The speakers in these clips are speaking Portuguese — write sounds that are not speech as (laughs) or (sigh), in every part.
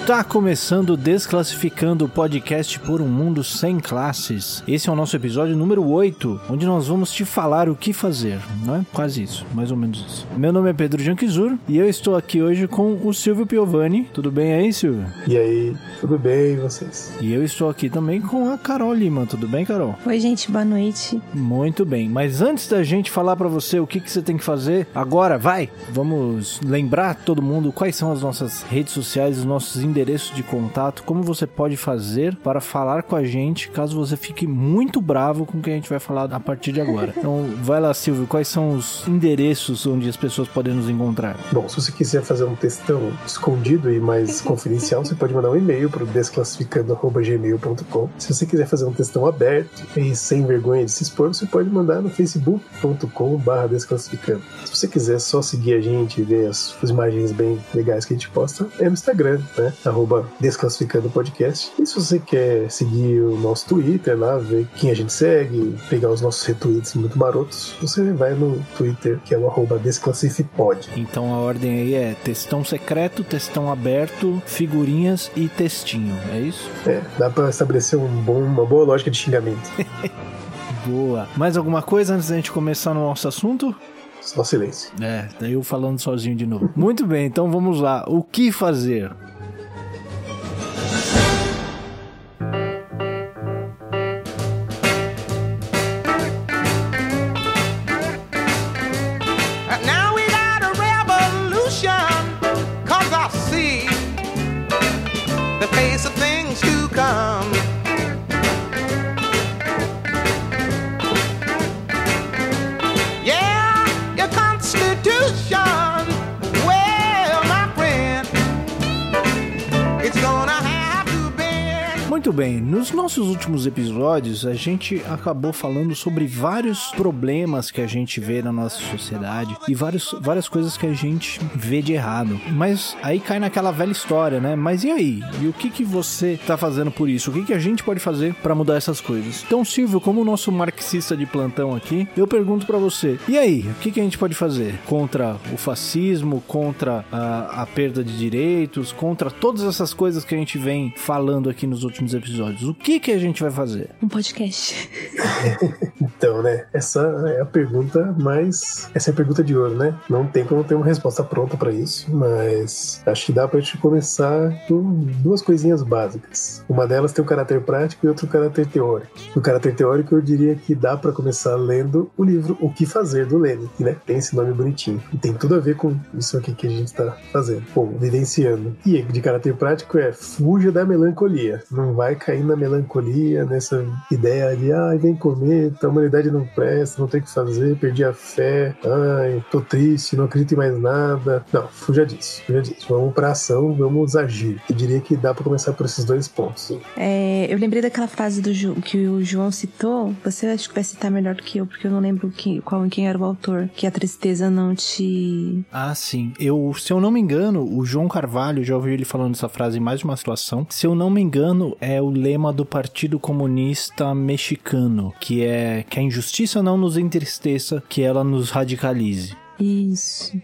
Está começando Desclassificando o podcast por um mundo sem classes. Esse é o nosso episódio número 8, onde nós vamos te falar o que fazer, não é? Quase isso, mais ou menos isso. Meu nome é Pedro Janquizur e eu estou aqui hoje com o Silvio Piovani. Tudo bem aí, Silvio? E aí, tudo bem e vocês? E eu estou aqui também com a Carol Lima. Tudo bem, Carol? Oi, gente, boa noite. Muito bem, mas antes da gente falar para você o que, que você tem que fazer, agora vai, vamos lembrar todo mundo quais são as nossas redes sociais os nossos endereços de contato, como você pode fazer para falar com a gente caso você fique muito bravo com o que a gente vai falar a partir de agora. (laughs) Então, vai lá, Silvio, quais são os endereços onde as pessoas podem nos encontrar? Bom, se você quiser fazer um textão escondido e mais (laughs) confidencial, você pode mandar um e-mail para o desclassificando.gmail.com. Se você quiser fazer um textão aberto e sem vergonha de se expor, você pode mandar no facebook.com.br desclassificando. Se você quiser só seguir a gente e ver as, as imagens bem legais que a gente posta, é no Instagram Instagram, né? Arroba Desclassificando Podcast. E se você quer seguir o nosso Twitter lá, ver quem a gente segue, pegar os nossos retweets muito marotos, você vai no Twitter, que é o arroba Desclassificpod. Então a ordem aí é textão secreto, textão aberto, figurinhas e textinho, é isso? É, dá pra estabelecer um bom, uma boa lógica de xingamento. (laughs) Boa. Mais alguma coisa antes da gente começar no nosso assunto? Só silêncio. É, daí eu falando sozinho de novo. Muito bem, então vamos lá. O que fazer? Episódios a gente acabou falando sobre vários problemas que a gente vê na nossa sociedade e vários, várias coisas que a gente vê de errado. Mas aí cai naquela velha história, né? Mas e aí? E o que que você tá fazendo por isso? O que que a gente pode fazer para mudar essas coisas? Então, Silvio, como nosso marxista de plantão aqui, eu pergunto para você: e aí? O que que a gente pode fazer contra o fascismo, contra a, a perda de direitos, contra todas essas coisas que a gente vem falando aqui nos últimos episódios? O que que a gente vai fazer? Um podcast. (laughs) Então, né? Essa é a pergunta mais. Essa é a pergunta de ouro, né? Não tem como ter uma resposta pronta para isso, mas acho que dá pra gente começar com duas coisinhas básicas. Uma delas tem um caráter prático e outra um caráter teórico. No caráter teórico, eu diria que dá pra começar lendo o livro O que Fazer do Lenin, que né, tem esse nome bonitinho. E tem tudo a ver com isso aqui que a gente tá fazendo. Bom, vivenciando. E de caráter prático é fuja da melancolia. Não vai cair na melancolia, nessa ideia de ai, vem comer, a humanidade não presta, não tem o que fazer, perdi a fé, ai, tô triste, não acredito em mais nada. Não, fuja disso, fuja disso. Vamos pra ação, vamos agir. Eu diria que dá pra começar por esses dois pontos. É, eu lembrei daquela frase do Ju- que o João citou. Você acho que vai citar melhor do que eu, porque eu não lembro quem, qual, quem era o autor. Que a tristeza não te. Ah, sim. Eu, se eu não me engano, o João Carvalho, já ouvi ele falando essa frase em mais de uma situação. Se eu não me engano, é o lema do Partido Comunista Mexicano, que é que a injustiça não nos entristeça, que ela nos radicalize. Isso.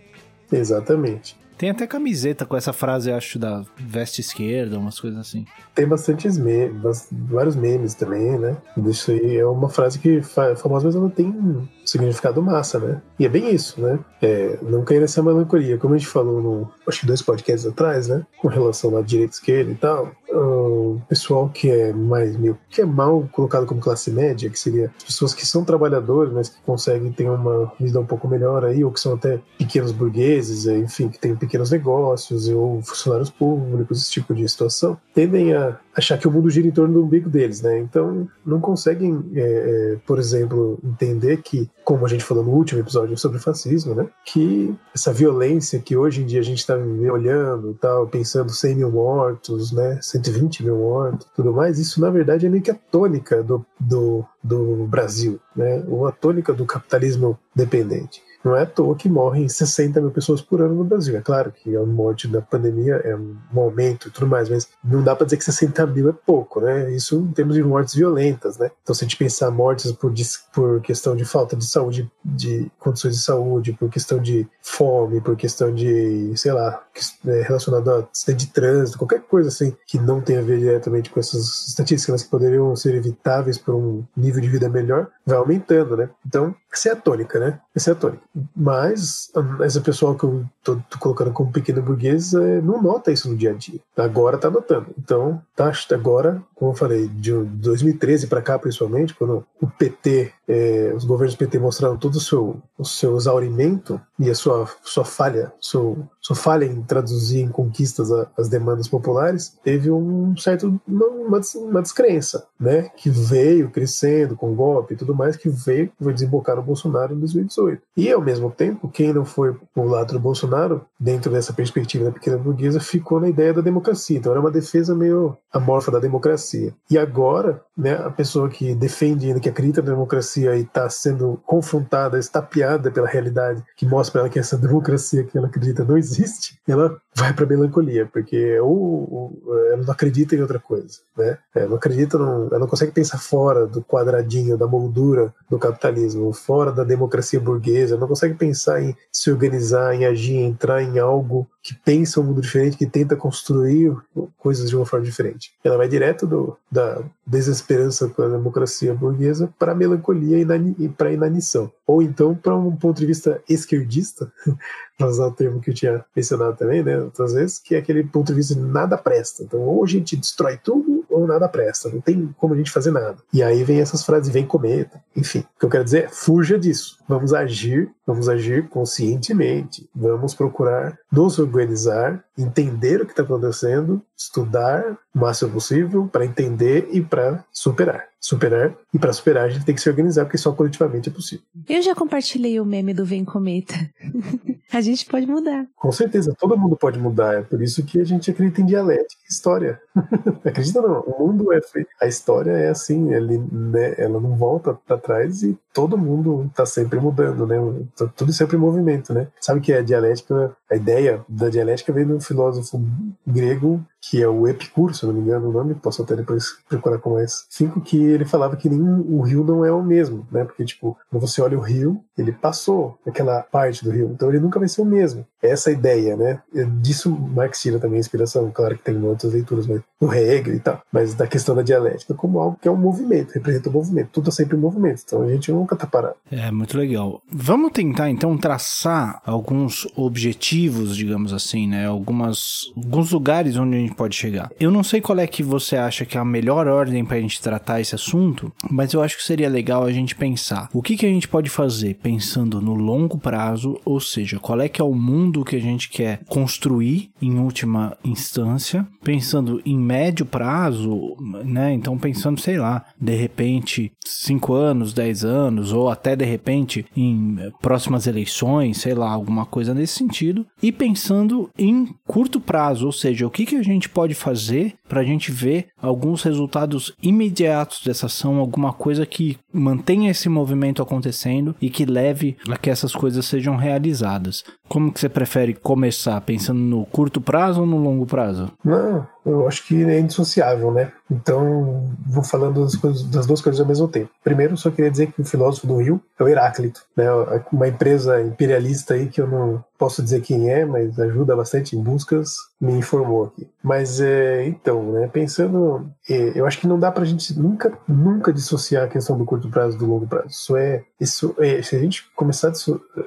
Exatamente. Tem até camiseta com essa frase, acho, da veste esquerda, umas coisas assim. Tem bastantes memes, vários memes também, né? Isso aí é uma frase que é famosa, mas ela tem um significado massa, né? E é bem isso, né? É, não cair nessa melancolia. Como a gente falou no, acho que dois podcasts atrás, né? Com relação à direita esquerda e tal. O pessoal que é mais meio, que é mal colocado como classe média, que seria as pessoas que são trabalhadores, mas que conseguem ter uma vida um pouco melhor aí, ou que são até pequenos burgueses, é, enfim, que têm pequenos negócios, ou funcionários públicos, esse tipo de situação, tendem a achar que o mundo gira em torno do umbigo deles, né? Então não conseguem, é, é, por exemplo, entender que, como a gente falou no último episódio sobre fascismo, né? Que essa violência que hoje em dia a gente está olhando, tal, pensando 100 mil mortos, né? 120 mil mortos, tudo mais, isso na verdade é meio que a tônica do, do, do Brasil, né? Ou a tônica do capitalismo dependente. Não é à toa que morrem 60 mil pessoas por ano no Brasil. É claro que a morte da pandemia é um momento e tudo mais, mas não dá para dizer que 60 mil é pouco, né? Isso em termos de mortes violentas, né? Então, se a gente pensar mortes por, por questão de falta de saúde, de condições de saúde, por questão de fome, por questão de, sei lá, é, relacionado a acidente de trânsito, qualquer coisa assim que não tenha a ver diretamente com essas estatísticas que poderiam ser evitáveis por um nível de vida melhor, vai aumentando, né? Então, essa é a tônica, né? Essa é a tônica. Mas esse pessoal que eu tô, tô colocando como pequeno burguês é, não nota isso no dia a dia. Agora tá notando. Então, tá, agora, como eu falei, de 2013 para cá, principalmente, quando o PT, é, os governos PT mostraram todo o seu, o seu exaurimento e a sua, sua falha, seu, sua falha em traduzir em conquistas a, as demandas populares, teve um certo, uma, uma descrença, né? Que veio crescendo com golpe e tudo mais, que veio, foi desembocar no Bolsonaro em 2018. E, ao mesmo tempo, quem não foi pro lado do Bolsonaro, dentro dessa perspectiva da pequena burguesa, ficou na ideia da democracia. Então, era uma defesa meio amorfa da democracia. E agora, né, a pessoa que defende ainda, que acredita na democracia e está sendo confrontada, estapeada pela realidade, que mostra para ela que essa democracia que ela acredita não existe, ela vai para melancolia, porque ou, ou, ela não acredita em outra coisa, né? Ela não acredita, não, ela não consegue pensar fora do quadradinho, da moldura do capitalismo, fora da democracia burguesa, não consegue pensar em se organizar, em agir, entrar em algo que pensa um mundo diferente, que tenta construir coisas de uma forma diferente. Ela vai direto do, da desesperança com a democracia burguesa para a melancolia e para a inanição. Ou então para um ponto de vista esquerdista, (laughs) para usar o termo que eu tinha mencionado também, né, outras vezes, que é aquele ponto de vista de nada presta. Então, ou a gente destrói tudo, ou nada presta. Não tem como a gente fazer nada. E aí vem essas frases, vem cometa. Enfim, o que eu quero dizer é, fuja disso. Vamos agir, vamos agir conscientemente. Vamos procurar nos organizar, entender o que está acontecendo, estudar o máximo possível para entender e para superar. Superar, e para superar a gente tem que se organizar, porque só coletivamente é possível. Eu já compartilhei o meme do Vem Cometa. (laughs) a gente pode mudar. Com certeza, todo mundo pode mudar. É por isso que a gente acredita em dialética e história. (laughs) acredita não, o mundo é feito. A história é assim, ele, né, ela não volta para trás e todo mundo está sempre mudando, né? Tá tudo sempre em movimento, né? Sabe que a dialética, a ideia da dialética vem de um filósofo grego que é o Epicuro, se não me engano o nome, posso até depois procurar com mais cinco, que ele falava que nem o rio não é o mesmo, né? Porque, tipo, quando você olha o rio, ele passou aquela parte do rio, então ele nunca vai ser o mesmo. É essa ideia, né? Disso Marx tira também inspiração, claro que tem outras leituras, mas no Hegel e tal, mas da questão da dialética como algo que é um movimento, representa o um movimento, tudo é sempre em movimento, então a gente nunca tá parado. É, muito legal. Vamos tentar, então, traçar alguns objetivos, digamos assim, né? Algumas, alguns lugares onde a gente pode chegar. Eu não sei qual é que você acha que é a melhor ordem para a gente tratar esse assunto, mas eu acho que seria legal a gente pensar o que, que a gente pode fazer pensando no longo prazo, ou seja, qual é que é o mundo que a gente quer construir em última instância, pensando em médio prazo, né? Então pensando, sei lá, de repente 5 anos, 10 anos, ou até de repente em próximas eleições, sei lá, alguma coisa nesse sentido, e pensando em curto prazo, ou seja, o que, que a gente pode fazer para a gente ver alguns resultados imediatos dessa ação, alguma coisa que mantenha esse movimento acontecendo e que leve a que essas coisas sejam realizadas. Como que você prefere começar? Pensando no curto prazo ou no longo prazo? Não, eu acho que é indissociável, né? Então, vou falando das, coisas, das, duas coisas ao mesmo tempo. Primeiro, só queria dizer que o filósofo do Rio é o Heráclito, né? Uma empresa imperialista aí que eu não posso dizer quem é, mas ajuda bastante em buscas, me informou aqui. Mas, é, então, né? Pensando, é, eu acho que não dá pra gente nunca, nunca dissociar a questão do curto prazo do longo prazo. Isso é, isso é, se a gente começar a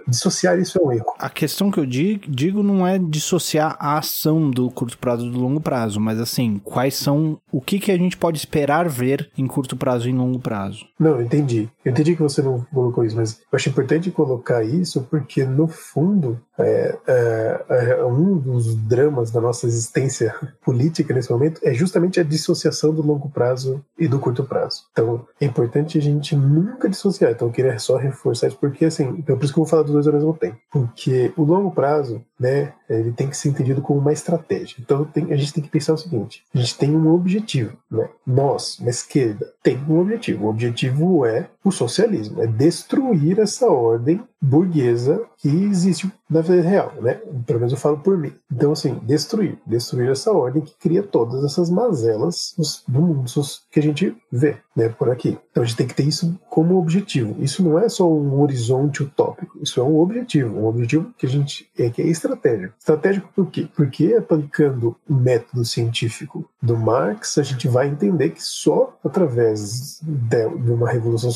dissociar isso é um erro. A questão que eu digo não é dissociar a ação do curto prazo do longo prazo, mas assim, quais são o que, que a gente pode esperar ver em curto prazo e em longo prazo. Não, entendi. Eu entendi que você não colocou isso, mas eu acho importante colocar isso porque, no fundo, é, é, é, um dos dramas da nossa existência (laughs) política nesse momento é justamente a dissociação do longo prazo e do curto prazo. Então, é importante a gente nunca dissociar. Então, eu queria só reforçar isso, porque, assim, então, por isso que eu vou falar dos dois ao mesmo tempo. Porque o longo prazo, né, ele tem que ser entendido como uma estratégia. Então, tem, a gente tem que pensar o seguinte: a gente tem um objetivo, né? Nós, na esquerda, tem um objetivo. O objetivo é o socialismo, é destruir essa ordem burguesa que existe na vida real, né? Pelo menos eu falo por mim. Então, assim, destruir. Destruir essa ordem que cria todas essas mazelas do mundo que a gente vê, né, por aqui. Então a gente tem que ter isso como objetivo. Isso não é só um horizonte utópico, isso é um objetivo, um objetivo que a gente é que é estratégico. Estratégico por quê? Porque aplicando o método científico do Marx, a gente vai entender que só através de uma revolução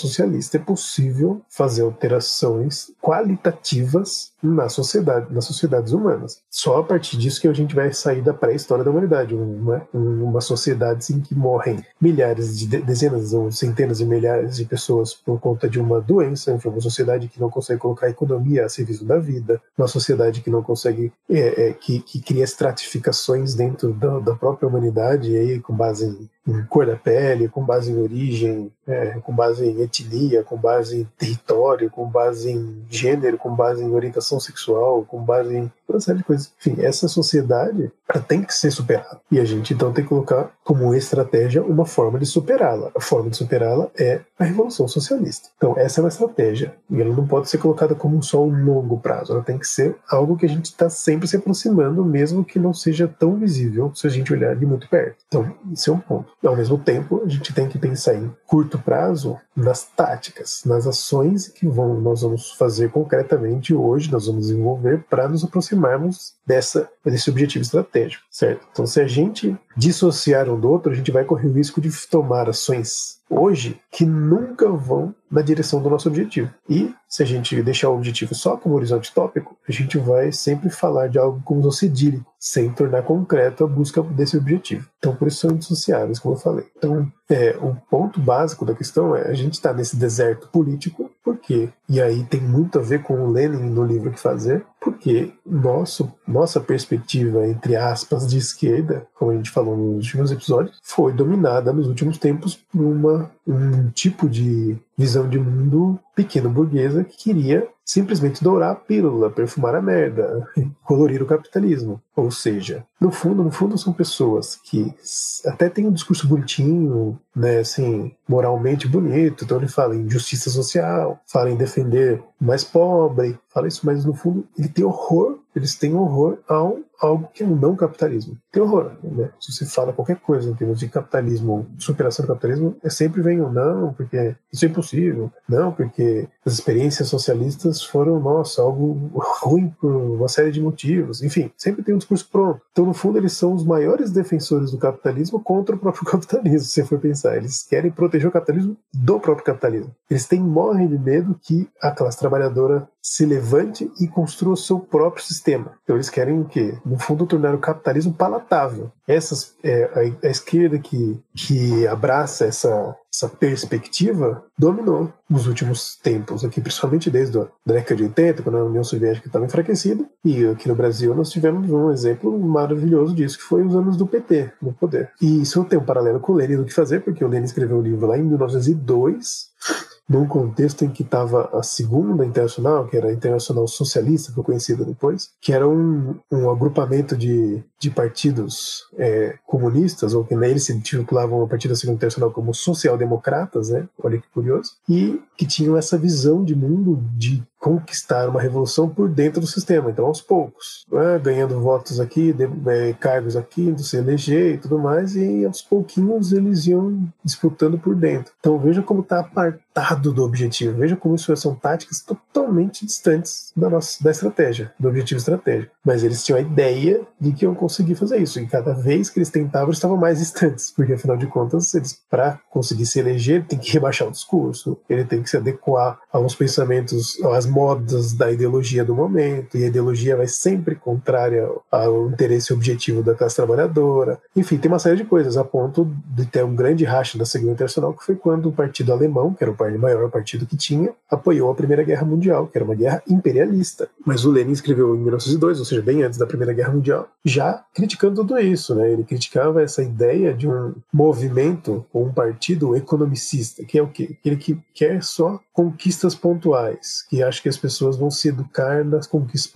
é possível fazer alterações qualitativas na sociedade, nas sociedades humanas. Só a partir disso que a gente vai sair da pré-história da humanidade, uma, uma sociedade em que morrem milhares de dezenas ou centenas de milhares de pessoas por conta de uma doença, uma sociedade que não consegue colocar a economia a serviço da vida, uma sociedade que não consegue, é, é, que, que cria estratificações dentro da, da própria humanidade, aí com base em em cor da pele, com base em origem, é, com base em etnia, com base em território, com base em gênero, com base em orientação sexual, com base em uma série de coisas. Enfim, essa sociedade tem que ser superada. E a gente então tem que colocar como estratégia uma forma de superá-la. A forma de superá-la é a Revolução Socialista. Então, essa é uma estratégia. E ela não pode ser colocada como só um longo prazo. Ela tem que ser algo que a gente está sempre se aproximando, mesmo que não seja tão visível se a gente olhar de muito perto. Então, isso é um ponto. Ao mesmo tempo, a gente tem que pensar em curto prazo nas táticas, nas ações que vão, nós vamos fazer concretamente hoje, nós vamos desenvolver para nos aproximarmos dessa, desse objetivo estratégico, certo? Então, se a gente dissociar um do outro, a gente vai correr o risco de tomar ações hoje que nunca vão na direção do nosso objetivo. E se a gente deixar o objetivo só como horizonte tópico, a gente vai sempre falar de algo como idílico, sem tornar concreto a busca desse objetivo. Então, por isso são indissociáveis, como eu falei. Então, é, o ponto básico da questão é a gente está nesse deserto político, por quê? E aí tem muito a ver com o Lenin no livro que fazer, porque nosso, nossa perspectiva, entre aspas, de esquerda, como a gente falou nos últimos episódios, foi dominada nos últimos tempos por uma, um tipo de visão de mundo pequeno burguesa que queria simplesmente dourar a pílula, perfumar a merda, (laughs) colorir o capitalismo. Ou seja, no fundo, no fundo são pessoas que até têm um discurso bonitinho, né, assim, moralmente bonito, então ele fala em justiça social, fala em defender o mais pobre, fala isso, mas no fundo ele tem horror, eles têm horror ao algo que é um não capitalismo. Tem horror, né? Se você fala qualquer coisa em termos de capitalismo, superação do capitalismo, é sempre vem um não, porque isso é impossível, não, porque as experiências socialistas foram, nossa, algo (laughs) ruim por uma série de motivos, enfim, sempre tem um discurso pronto. Então, no fundo, eles são os maiores defensores do capitalismo contra o próprio (laughs) capitalismo, se for pensar. Eles querem proteger o capitalismo do próprio capitalismo. Eles têm, morrem de medo que a classe trabalhadora se levante e construa o seu próprio sistema. Então eles querem o quê? No fundo, tornar o capitalismo palatável. Essas, é, a, a, esquerda que, que abraça essa, essa perspectiva dominou nos últimos tempos, aqui principalmente desde a década de 80, quando a União Soviética estava enfraquecida, e aqui no Brasil nós tivemos um exemplo maravilhoso disso, que foi os anos do PT no poder. E isso tem um paralelo com o Lenin do que fazer, porque o Lenin escreveu um livro lá em 1902, num contexto em que estava a segunda internacional, que era a Internacional Socialista, foi conhecida depois, que era um, um agrupamento de, de partidos é, comunistas, ou que neles se titulavam a partir da segunda internacional como social-democratas, né? olha que curioso, e que tinham essa visão de mundo de conquistar uma revolução por dentro do sistema, então aos poucos, né? ganhando votos aqui, de, é, cargos aqui, do se eleger e tudo mais, e aos pouquinhos eles iam disputando por dentro. Então veja como está apartado do objetivo, veja como isso são táticas totalmente distantes da nossa da estratégia, do objetivo estratégico. Mas eles tinham a ideia de que iam conseguir fazer isso, e cada vez que eles tentavam, eles estavam mais distantes, porque afinal de contas, para conseguir se eleger, ele tem que rebaixar o discurso, ele tem que se adequar aos pensamentos, às modas da ideologia do momento, e a ideologia vai sempre contrária ao interesse objetivo da classe trabalhadora. Enfim, tem uma série de coisas, a ponto de ter um grande racha da Segunda Internacional, que foi quando o partido alemão, que era o maior partido que tinha, apoiou a Primeira Guerra Mundial, que era uma guerra imperialista. Mas o Lenin escreveu em 1902, ou seja, bem antes da Primeira Guerra Mundial, já criticando tudo isso, né? Ele criticava essa ideia de um movimento ou um partido economicista, que é o quê? Aquele que quer só conquista conquistas pontuais, que acho que as pessoas vão se educar nas conquistas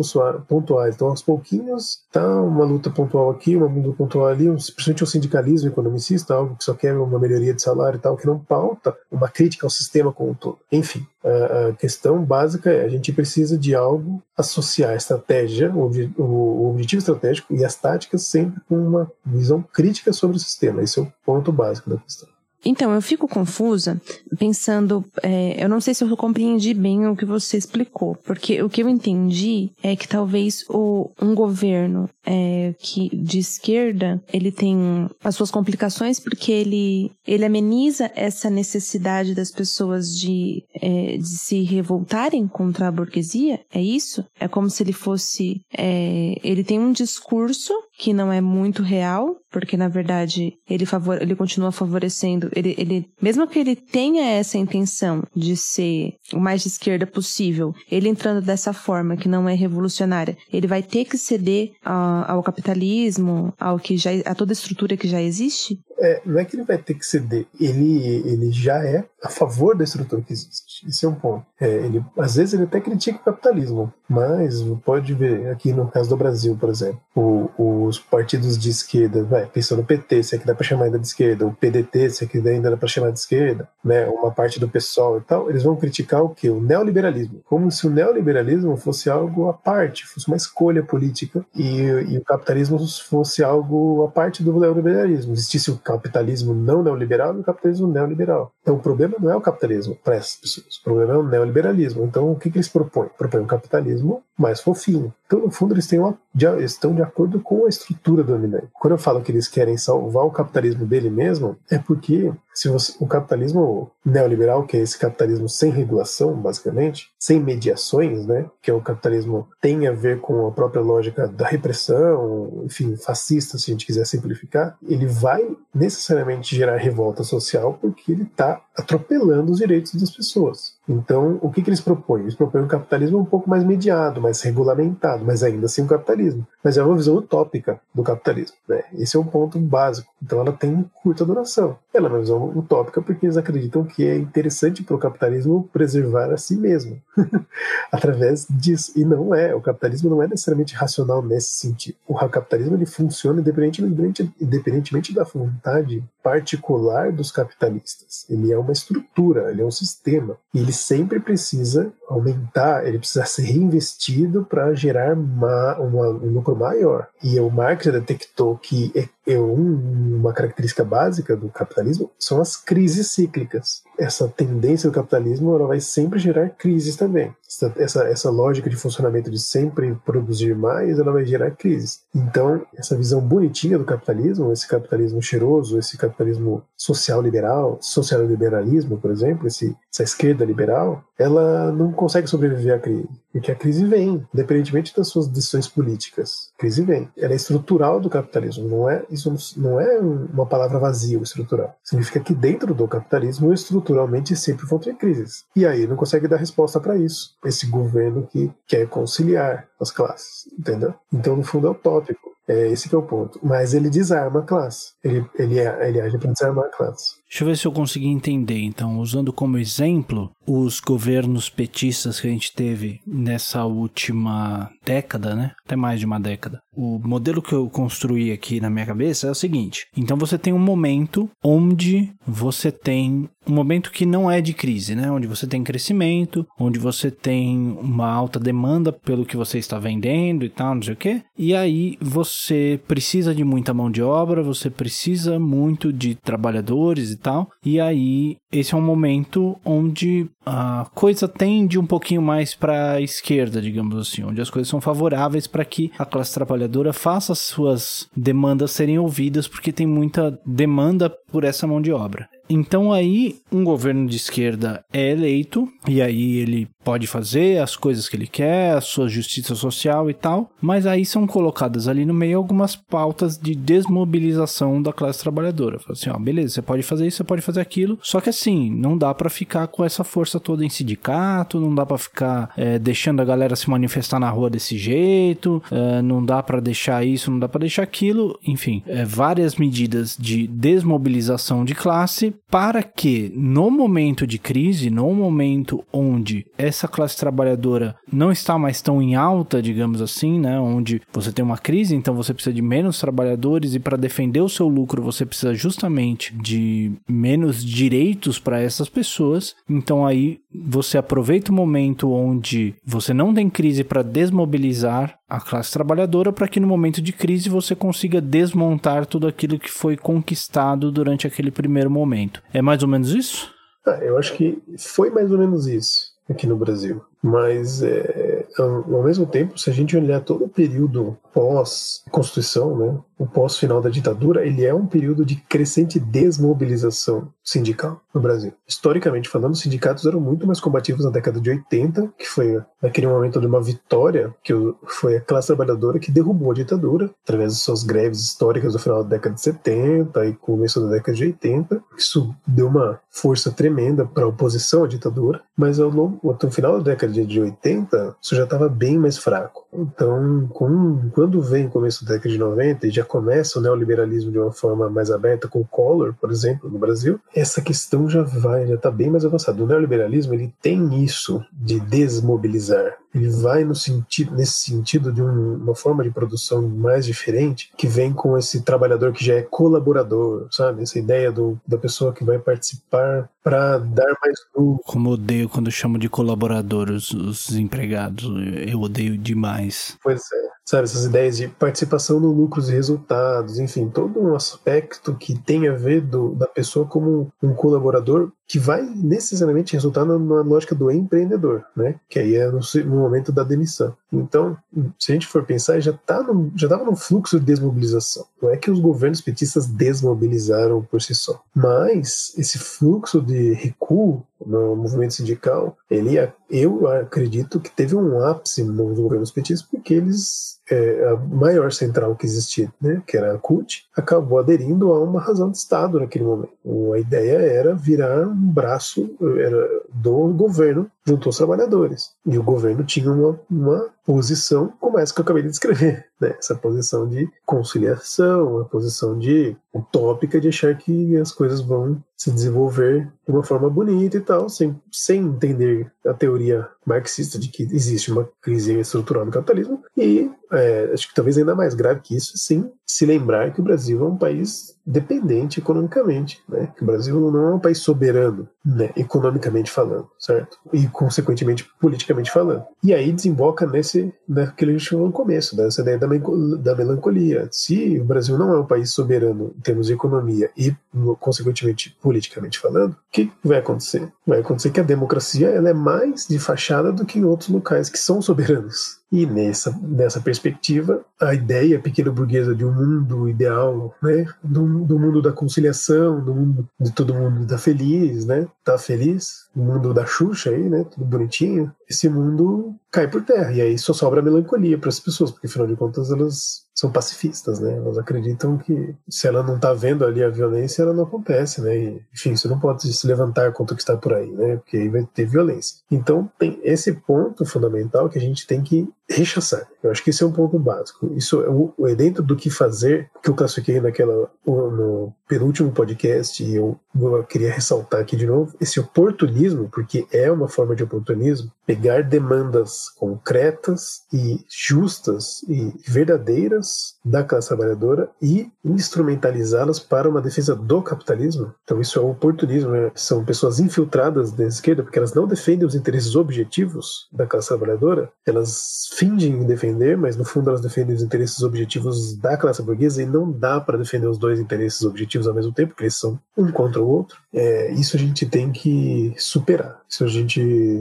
pontuais. Então, aos pouquinhos, tá uma luta pontual aqui, uma luta pontual ali, principalmente o sindicalismo economicista, algo que só quer uma melhoria de salário e tal, que não pauta uma crítica ao sistema como um todo. Enfim, a questão básica é a gente precisa de algo associar a estratégia, o objetivo estratégico e as táticas sempre com uma visão crítica sobre o sistema. Esse é o ponto básico da questão. Então, eu fico confusa pensando, é, eu não sei se eu compreendi bem o que você explicou, porque o que eu entendi é que talvez o, um governo é, que de esquerda ele tem as suas complicações porque ele, ele ameniza essa necessidade das pessoas de, é, de se revoltarem contra a burguesia, é isso? É como se ele fosse, é, ele tem um discurso que não é muito real, porque na verdade ele, favor, ele continua favorecendo, ele, ele, mesmo que ele tenha essa intenção de ser o mais de esquerda possível, ele entrando dessa forma que não é revolucionária, ele vai ter que ceder a, ao capitalismo, ao que já, a toda estrutura que já existe? É, não é que ele vai ter que ceder, ele, ele já é a favor da estrutura que existe. Esse é um ponto. É, ele, às vezes ele até critica o capitalismo, mas pode ver aqui no caso do Brasil, por exemplo, o, os partidos de esquerda, vai, pensando no PT, se é que dá para chamar ainda de esquerda, o PDT, se é que ainda dá para chamar de esquerda, né, uma parte do PSOL e tal, eles vão criticar o que? O neoliberalismo, como se o neoliberalismo fosse algo à parte, fosse uma escolha política e, e o capitalismo fosse algo à parte do neoliberalismo. Existisse o capitalismo não neoliberal e o capitalismo neoliberal. Então o problema não é o capitalismo para essas pessoas, o problema é o neoliberalismo. Então o que, que eles propõem? Propõem um capitalismo mais fofinho. Então, no fundo, eles, uma, estão de acordo com a estrutura dominante. Quando eu falo que eles querem salvar o capitalismo dele mesmo, é porque se você, o capitalismo neoliberal, que é esse capitalismo sem regulação, basicamente, sem mediações, né, que é o capitalismo tem a ver com a própria lógica da repressão, enfim, fascista, se a gente quiser simplificar, ele vai necessariamente gerar revolta social porque ele está atropelando os direitos das pessoas. Então, o que, que eles propõem? Eles propõem um capitalismo um pouco mais mediado, mais regulamentado, mas ainda assim um capitalismo. Mas é uma visão utópica do capitalismo. Né? Esse é um ponto básico. Então, ela tem curta duração. Ela é uma visão utópica porque eles acreditam que é interessante para o capitalismo preservar a si mesmo (laughs) através disso. E não é. O capitalismo não é necessariamente racional nesse sentido. O capitalismo ele funciona independentemente, independentemente da vontade particular dos capitalistas. Ele é uma estrutura, ele é um sistema. E ele sempre precisa aumentar, ele precisa ser reinvestido para gerar uma, uma, um lucro maior. E o Marx detectou que é, é um, uma característica básica do capitalismo são as crises cíclicas. Essa tendência do capitalismo ela vai sempre gerar crises também. Essa, essa, essa lógica de funcionamento de sempre produzir mais, ela vai gerar crises. Então, essa visão bonitinha do capitalismo, esse capitalismo cheiroso, esse capitalismo social liberal, social liberalismo, por exemplo, esse, essa esquerda liberal, ela não consegue sobreviver à crise. Porque a crise vem, independentemente das suas decisões políticas. A crise vem. Ela é estrutural do capitalismo, não é, isso não é uma palavra vazia, estrutural. Significa que dentro do capitalismo, estruturalmente, sempre vão ter crises. E aí não consegue dar resposta para isso. Esse governo que quer conciliar as classes, entendeu? Então, no fundo, é utópico. É esse que é o ponto. Mas ele desarma a classe. Ele, ele, é, ele age para desarmar a classe. Deixa eu ver se eu consegui entender. Então, usando como exemplo os governos petistas que a gente teve nessa última década, né? Até mais de uma década. O modelo que eu construí aqui na minha cabeça é o seguinte: então você tem um momento onde você tem um momento que não é de crise, né? Onde você tem crescimento, onde você tem uma alta demanda pelo que você está vendendo e tal, não sei o quê. E aí você precisa de muita mão de obra, você precisa muito de trabalhadores e tal. E aí esse é um momento onde a coisa tende um pouquinho mais para a esquerda, digamos assim, onde as coisas são favoráveis para que a classe trabalhadora faça as suas demandas serem ouvidas, porque tem muita demanda por essa mão de obra. Então aí um governo de esquerda é eleito e aí ele pode fazer as coisas que ele quer, a sua justiça social e tal, mas aí são colocadas ali no meio algumas pautas de desmobilização da classe trabalhadora. Fala assim, ó, beleza, você pode fazer isso, você pode fazer aquilo, só que assim, não dá para ficar com essa força toda em sindicato, não dá para ficar é, deixando a galera se manifestar na rua desse jeito, é, não dá para deixar isso, não dá para deixar aquilo, enfim, é, várias medidas de desmobilização de classe para que no momento de crise, no momento onde essa classe trabalhadora não está mais tão em alta, digamos assim, né, onde você tem uma crise, então você precisa de menos trabalhadores e para defender o seu lucro você precisa justamente de menos direitos para essas pessoas. Então aí você aproveita o momento onde você não tem crise para desmobilizar a classe trabalhadora para que no momento de crise você consiga desmontar tudo aquilo que foi conquistado durante aquele primeiro momento. É mais ou menos isso? Ah, eu acho que foi mais ou menos isso aqui no Brasil. Mas, é, ao, mesmo tempo, se a gente olhar todo o período pós-Constituição, né, o pós-final da ditadura, ele é um período de crescente desmobilização sindical no Brasil. Historicamente falando, os sindicatos eram muito mais combativos na década de 80, que foi naquele momento de uma vitória, que foi a classe trabalhadora que derrubou a ditadura, através de suas greves históricas do final da década de 70 e começo da década de 80. Isso deu uma força tremenda para a oposição à ditadura, mas ao, longo, ao final da década de 80, isso já estava bem mais fraco. Então, com, quando vem o começo da década de 90 e já começa o neoliberalismo de uma forma mais aberta, com o Collor, por exemplo, no Brasil, essa questão já vai, já está bem mais avançada. O neoliberalismo ele tem isso de desmobilizar. Ele vai no sentido, nesse sentido de um, uma forma de produção mais diferente, que vem com esse trabalhador que já é colaborador, sabe? Essa ideia do, da pessoa que vai participar para dar mais lucro. Como odeio quando chamo de colaborador os, os empregados. Eu odeio demais. Pois é sabe? Essas ideias de participação no lucros e resultados, enfim, todo um aspecto que tem a ver do, da pessoa como um colaborador que vai necessariamente resultar na, na, lógica do empreendedor, né? Que aí é no, no, momento da demissão. Então, se a gente for pensar, já tá no, já estava num fluxo de desmobilização. Não é que os governos petistas desmobilizaram por si só, mas esse fluxo de recuo no movimento sindical, ele, eu acredito que teve um ápice nos governos petistas porque eles é, a maior central que existia, né, que era a CUT, acabou aderindo a uma razão de Estado naquele momento. A ideia era virar um braço era do governo junto aos trabalhadores. E o governo tinha uma, uma posição como essa que eu acabei de descrever, (laughs) né? essa posição de conciliação, uma posição de utópica de achar que as coisas vão se desenvolver de uma forma bonita e tal, sem, sem entender a teoria marxista de que existe uma crise estrutural no capitalismo e é, acho que talvez ainda mais grave que isso, sim, se lembrar que o Brasil é um país dependente economicamente, né? O Brasil não é um país soberano, né? Economicamente falando, certo? E consequentemente politicamente falando. E aí desemboca nesse, naquilo que a gente falou no começo, dessa né? ideia da, da melancolia. Se o Brasil não é um país soberano em termos de economia e consequentemente politicamente falando, o que vai acontecer? Vai acontecer que a democracia ela é mais de fachada do que em outros locais que são soberanos. E nessa, nessa perspectiva, a ideia pequena burguesa de um mundo ideal, né, do, do mundo da conciliação, do mundo de todo mundo tá feliz, né, tá feliz, mundo da Xuxa aí, né, tudo bonitinho, esse mundo cai por terra. E aí só sobra a melancolia para as pessoas, porque afinal de contas elas são pacifistas, né? Elas acreditam que se ela não está vendo ali a violência, ela não acontece, né? E, enfim, você não pode se levantar contra o que está por aí, né? Porque aí vai ter violência. Então tem esse ponto fundamental que a gente tem que rechaçar. Eu acho que esse é um ponto básico. Isso é, é dentro do que fazer, que eu classifiquei naquela no penúltimo podcast e eu, eu queria ressaltar aqui de novo esse oportunismo, porque é uma forma de oportunismo, pegar demandas concretas e justas e verdadeiras da classe trabalhadora e instrumentalizá-las para uma defesa do capitalismo. Então isso é oportunismo, né? são pessoas infiltradas da esquerda porque elas não defendem os interesses objetivos da classe trabalhadora, elas fingem defender, mas no fundo elas defendem os interesses objetivos da classe burguesa e não dá para defender os dois interesses objetivos ao mesmo tempo, porque eles são um contra o outro. É, isso a gente tem que superar. Isso a gente,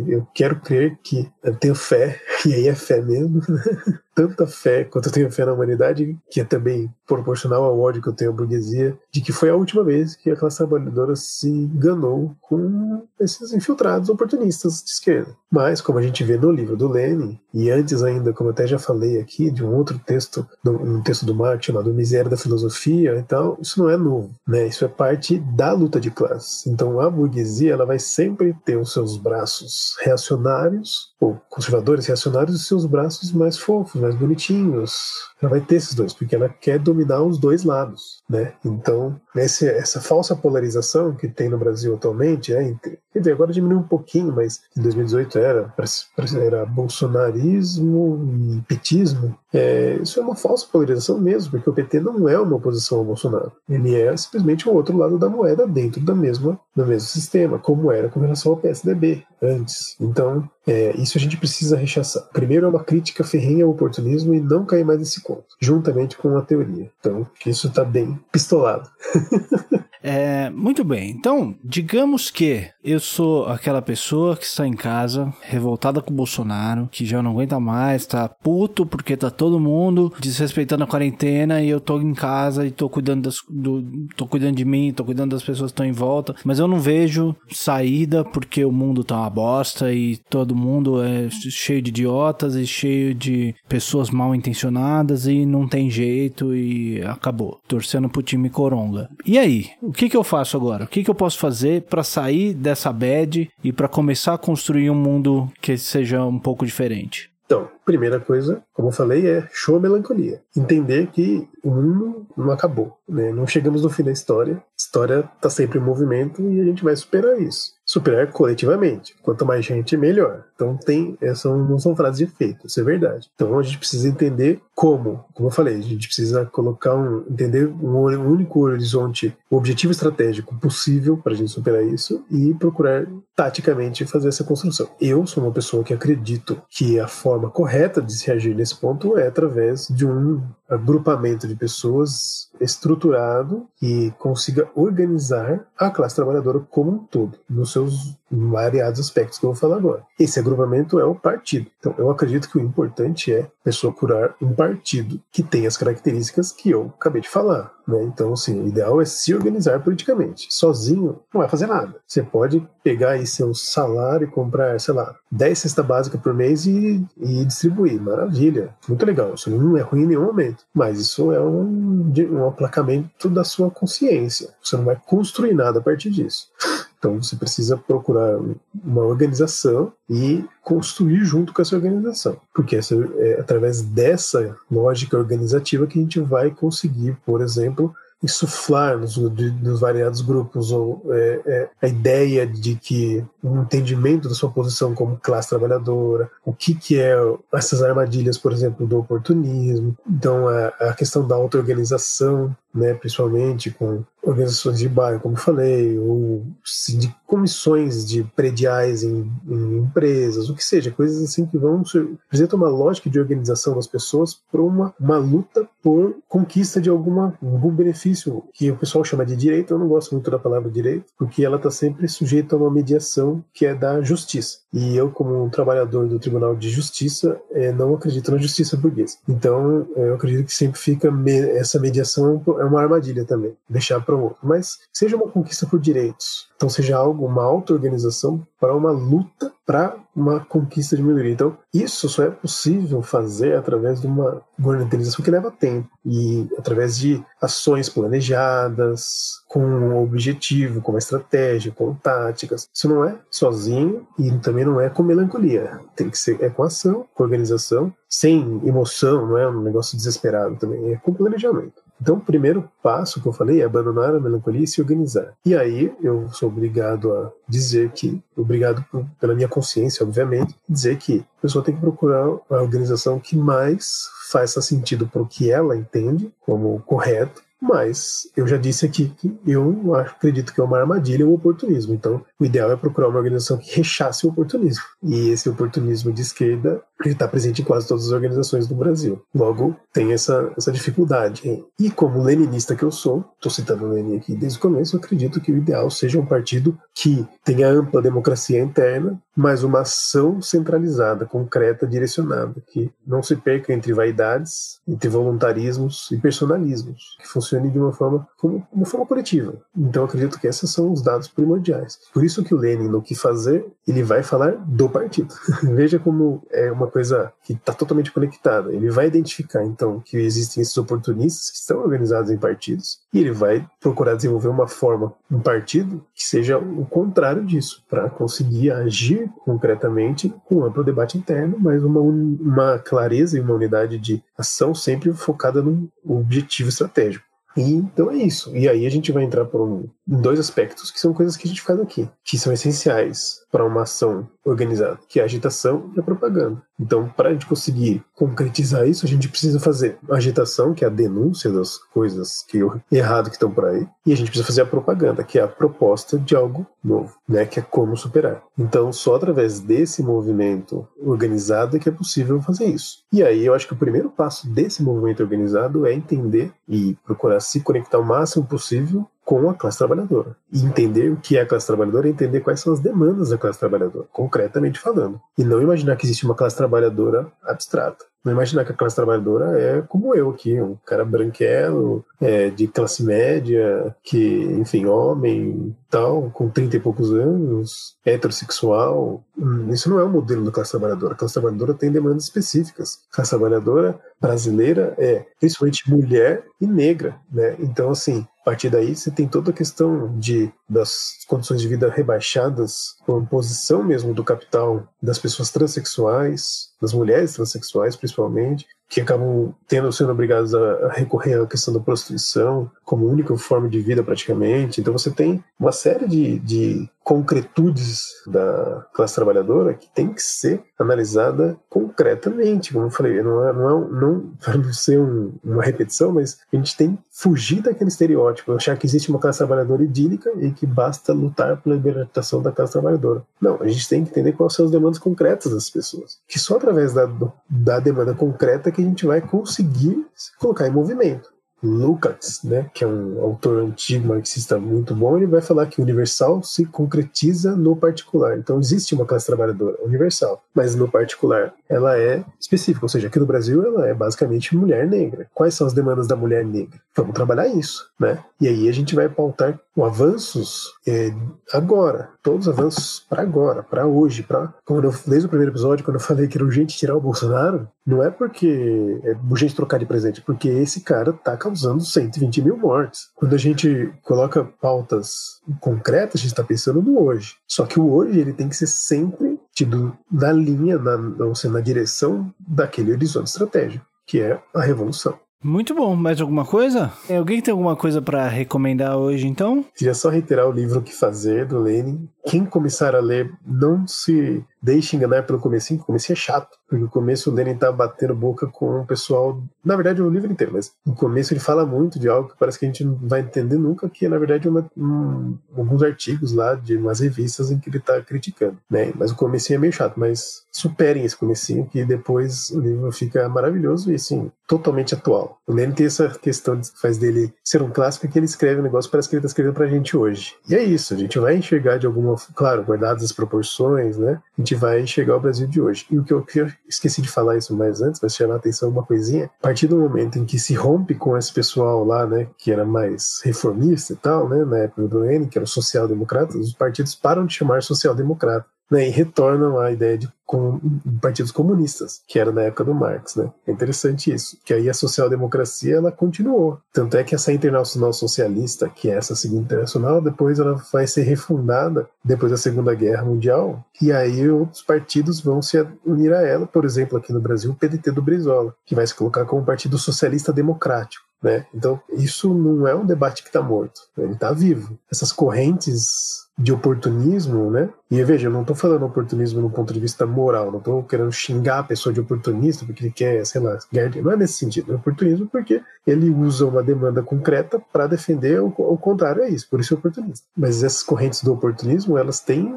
eu quero que eu tenho fé, (laughs) e aí é fé mesmo, né? Tanta fé quanto eu tenho fé na humanidade, que é também proporcional ao ódio que eu tenho à burguesia, de que foi a última vez que a classe trabalhadora se enganou com esses infiltrados oportunistas de esquerda. Mas, como a gente vê no livro do Lenin, e antes ainda, como eu até já falei aqui, de um outro texto, um texto do Marx chamado Miséria da Filosofia, então, isso não é novo, né? Isso é parte da luta de classes. Então, a burguesia, ela vai sempre ter os seus braços reacionários, ou conservadores reacionários, e seus braços mais fofos, mais bonitinhos, ela vai ter esses dois, porque ela quer dominar os dois lados, né? Então, esse, essa falsa polarização que tem no Brasil atualmente, é, quer dizer, agora diminuiu um pouquinho, mas em 2018 era, era bolsonarismo e petismo, é, isso é uma falsa polarização mesmo, porque o PT não é uma oposição ao Bolsonaro. Ele é simplesmente o outro lado da moeda dentro da mesma, do mesmo sistema, como era com relação ao PSDB antes. Então, é, isso a gente precisa rechaçar. Primeiro é uma crítica ferrenha ao oportunismo e não cair mais nesse conto, juntamente com a teoria. Então, isso está bem pistolado. (laughs) É, muito bem. Então, digamos que eu sou aquela pessoa que está em casa, revoltada com o Bolsonaro, que já não aguenta mais, tá puto porque tá todo mundo desrespeitando a quarentena e eu tô em casa e tô cuidando das, do, tô cuidando de mim, tô cuidando das pessoas que estão em volta, mas eu não vejo saída porque o mundo tá uma bosta e todo mundo é cheio de idiotas e cheio de pessoas mal intencionadas e não tem jeito e acabou. Torcendo pro time coronga. E aí? O que, que eu faço agora? O que, que eu posso fazer para sair dessa bad e para começar a construir um mundo que seja um pouco diferente? Então, primeira coisa, como eu falei, é show a melancolia. Entender que o mundo não acabou, né? Não chegamos no fim da história. A história está sempre em movimento e a gente vai superar isso superar coletivamente. Quanto mais gente, melhor. Então tem, são, não são frases de efeito, isso é verdade. Então a gente precisa entender como, como eu falei, a gente precisa colocar um, entender um, único horizonte, um objetivo estratégico possível para a gente superar isso e procurar taticamente fazer essa construção. Eu sou uma pessoa que acredito que a forma correta de se agir nesse ponto é através de um agrupamento de pessoas estruturado que consiga organizar a classe trabalhadora como um todo, nos seus variados aspectos que eu vou falar agora. Esse agrupamento é o partido. Então, eu acredito que o importante é a pessoa curar um partido que tem as características que eu acabei de falar. Né? Então, assim, o ideal é se organizar politicamente. Sozinho não vai fazer nada. Você pode pegar aí seu salário e comprar, sei lá, 10 cesta básica por mês e, e distribuir. Maravilha. Muito legal. Isso não é ruim em nenhum momento. Mas isso é um, um aplacamento da sua consciência. Você não vai construir nada a partir disso. Então você precisa procurar uma organização e construir junto com essa organização, porque essa, é através dessa lógica organizativa que a gente vai conseguir, por exemplo, insuflar nos, nos variados grupos ou é, é, a ideia de que um entendimento da sua posição como classe trabalhadora, o que, que é essas armadilhas, por exemplo, do oportunismo, então a, a questão da auto-organização, né, principalmente com organizações de bairro, como falei, ou de comissões de prediais em, em, empresas, o que seja, coisas assim que vão apresentar uma lógica de organização das pessoas para uma, uma luta por conquista de alguma, algum benefício que o pessoal chama de direito. Eu não gosto muito da palavra direito, porque ela está sempre sujeita a uma mediação que é da justiça. E eu, como um trabalhador do Tribunal de Justiça, é, não acredito na justiça burguesa. Então, é, eu acredito que sempre fica me, essa mediação é uma armadilha também, deixar para o outro. Mas seja uma conquista por direitos, então seja algo, uma auto-organização para uma luta para uma conquista de melhoria. Então, isso só é possível fazer através de uma organização que leva tempo e através de ações planejadas, com um objetivo, com uma estratégia, com táticas. Isso não é sozinho e também não é com melancolia. Tem que ser é com ação, com organização, sem emoção, não é um negócio desesperado também, é com planejamento. Então, o primeiro passo que eu falei é abandonar a melancolia e se organizar. E aí eu sou obrigado a dizer que, obrigado por, pela minha consciência, obviamente, dizer que a pessoa tem que procurar a organização que mais faça sentido para o que ela entende como correto mas eu já disse aqui que eu acredito que é uma armadilha o oportunismo. Então, o ideal é procurar uma organização que rechace o oportunismo. E esse oportunismo de esquerda está presente em quase todas as organizações do Brasil. Logo, tem essa, essa dificuldade. E como leninista que eu sou, estou citando Lenin aqui desde o começo, acredito que o ideal seja um partido que tenha ampla democracia interna, mas uma ação centralizada, concreta, direcionada, que não se perca entre vaidades, entre voluntarismos e personalismos, que funcione de uma forma, como uma forma coletiva. Então acredito que esses são os dados primordiais. Por isso que o Lenin, no que fazer, ele vai falar do partido. (laughs) Veja como é uma uma coisa que está totalmente conectada. Ele vai identificar, então, que existem esses oportunistas que estão organizados em partidos e ele vai procurar desenvolver uma forma, um partido que seja o contrário disso, para conseguir agir concretamente com amplo debate interno, mas uma, uma clareza e uma unidade de ação sempre focada no objetivo estratégico. E, então é isso. E aí a gente vai entrar por um, dois aspectos que são coisas que a gente faz aqui, que são essenciais para uma ação organizada, que é a agitação e a propaganda. Então, para a gente conseguir concretizar isso, a gente precisa fazer a agitação, que é a denúncia das coisas que errado que estão por aí, e a gente precisa fazer a propaganda, que é a proposta de algo novo, né, que é como superar. Então, só através desse movimento organizado é que é possível fazer isso. E aí, eu acho que o primeiro passo desse movimento organizado é entender e procurar se conectar o máximo possível com a classe trabalhadora. E entender o que é a classe trabalhadora e entender quais são as demandas da classe trabalhadora, concretamente falando. E não imaginar que existe uma classe trabalhadora abstrata. Não imaginar que a classe trabalhadora é como eu aqui, um cara branquelo, é, de classe média, que, enfim, homem, tal, com 30 e poucos anos, heterossexual. Hum, isso não é o modelo da classe trabalhadora. A classe trabalhadora tem demandas específicas. A classe trabalhadora brasileira é principalmente mulher e negra, né? Então, assim, a partir daí você tem toda a questão de das condições de vida rebaixadas, a posição mesmo do capital das pessoas transexuais, das mulheres transexuais principalmente, que acabam tendo sendo obrigados a, recorrer à questão da prostituição como única forma de vida praticamente. Então você tem uma série de, de concretudes da classe trabalhadora que tem que ser analisada concretamente, como eu falei, não é, não, é, não (laughs) para não ser um, uma repetição, mas a gente tem que fugir daquele estereótipo, achar que existe uma classe trabalhadora idílica e que basta lutar pela libertação da classe trabalhadora. Não, a gente tem que entender quais são as demandas concretas das pessoas, que só através da, da demanda concreta que a gente vai conseguir se colocar em movimento. Lukács, né, que é um autor antigo marxista muito bom, ele vai falar que o universal se concretiza no particular. Então existe uma classe trabalhadora universal, mas no particular ela é específica, ou seja, aqui no Brasil ela é basicamente mulher negra. Quais são as demandas da mulher negra? Vamos trabalhar isso, né? E aí a gente vai pautar avanços é, agora, todos os avanços para agora, para hoje, para desde o primeiro episódio quando eu falei que era urgente tirar o Bolsonaro, não é porque é urgente trocar de presente, porque esse cara tá causando 120 mil mortes. Quando a gente coloca pautas concretas, a gente está pensando no hoje. Só que o hoje ele tem que ser sempre tido na linha, na, ou seja, na direção daquele horizonte estratégico, que é a revolução. Muito bom. Mais alguma coisa? Alguém tem alguma coisa para recomendar hoje, então? Queria só reiterar o livro O que Fazer, do Lenin. Quem começar a ler, não se deixe enganar pelo comecinho, o começo é chato. Porque no começo o Lenin tá batendo boca com o pessoal. Na verdade, é o livro inteiro, mas no começo ele fala muito de algo que parece que a gente não vai entender nunca, que é, na verdade, uma, um, alguns artigos lá de umas revistas em que ele tá criticando. Né? Mas o comecinho é meio chato, mas superem esse comecinho, que depois o livro fica maravilhoso e, assim, totalmente atual. O Lenin tem essa questão que faz dele ser um clássico, que ele escreve um negócio, parece que ele tá escrevendo pra gente hoje. E é isso, a gente vai enxergar de alguma, claro, guardadas as proporções, né? A gente vai enxergar o Brasil de hoje. E o que eu, que eu esqueci de falar isso mais antes, mas chamar a atenção uma coisinha, a partir do momento em que se rompe com esse pessoal lá, né, que era mais reformista e tal, né, na época do Lenin, que era social-democrata, os partidos param de chamar social-democrata né, e retornam à ideia de com, partidos comunistas, que era na época do Marx. Né? É interessante isso, que aí a social-democracia ela continuou. Tanto é que essa Internacional Socialista, que é essa segunda internacional, depois ela vai ser refundada depois da Segunda Guerra Mundial, e aí outros partidos vão se unir a ela, por exemplo, aqui no Brasil, o PDT do Brizola, que vai se colocar como Partido Socialista Democrático. Né? Então, isso não é um debate que está morto, ele está vivo. Essas correntes de oportunismo, né? E veja, eu não estou falando oportunismo no ponto de vista moral, não estou querendo xingar a pessoa de oportunista porque ele quer, sei lá, ganhar Não é nesse sentido. É oportunismo porque ele usa uma demanda concreta para defender o, o, contrário a isso, por isso é. Mas essas correntes do oportunismo, elas têm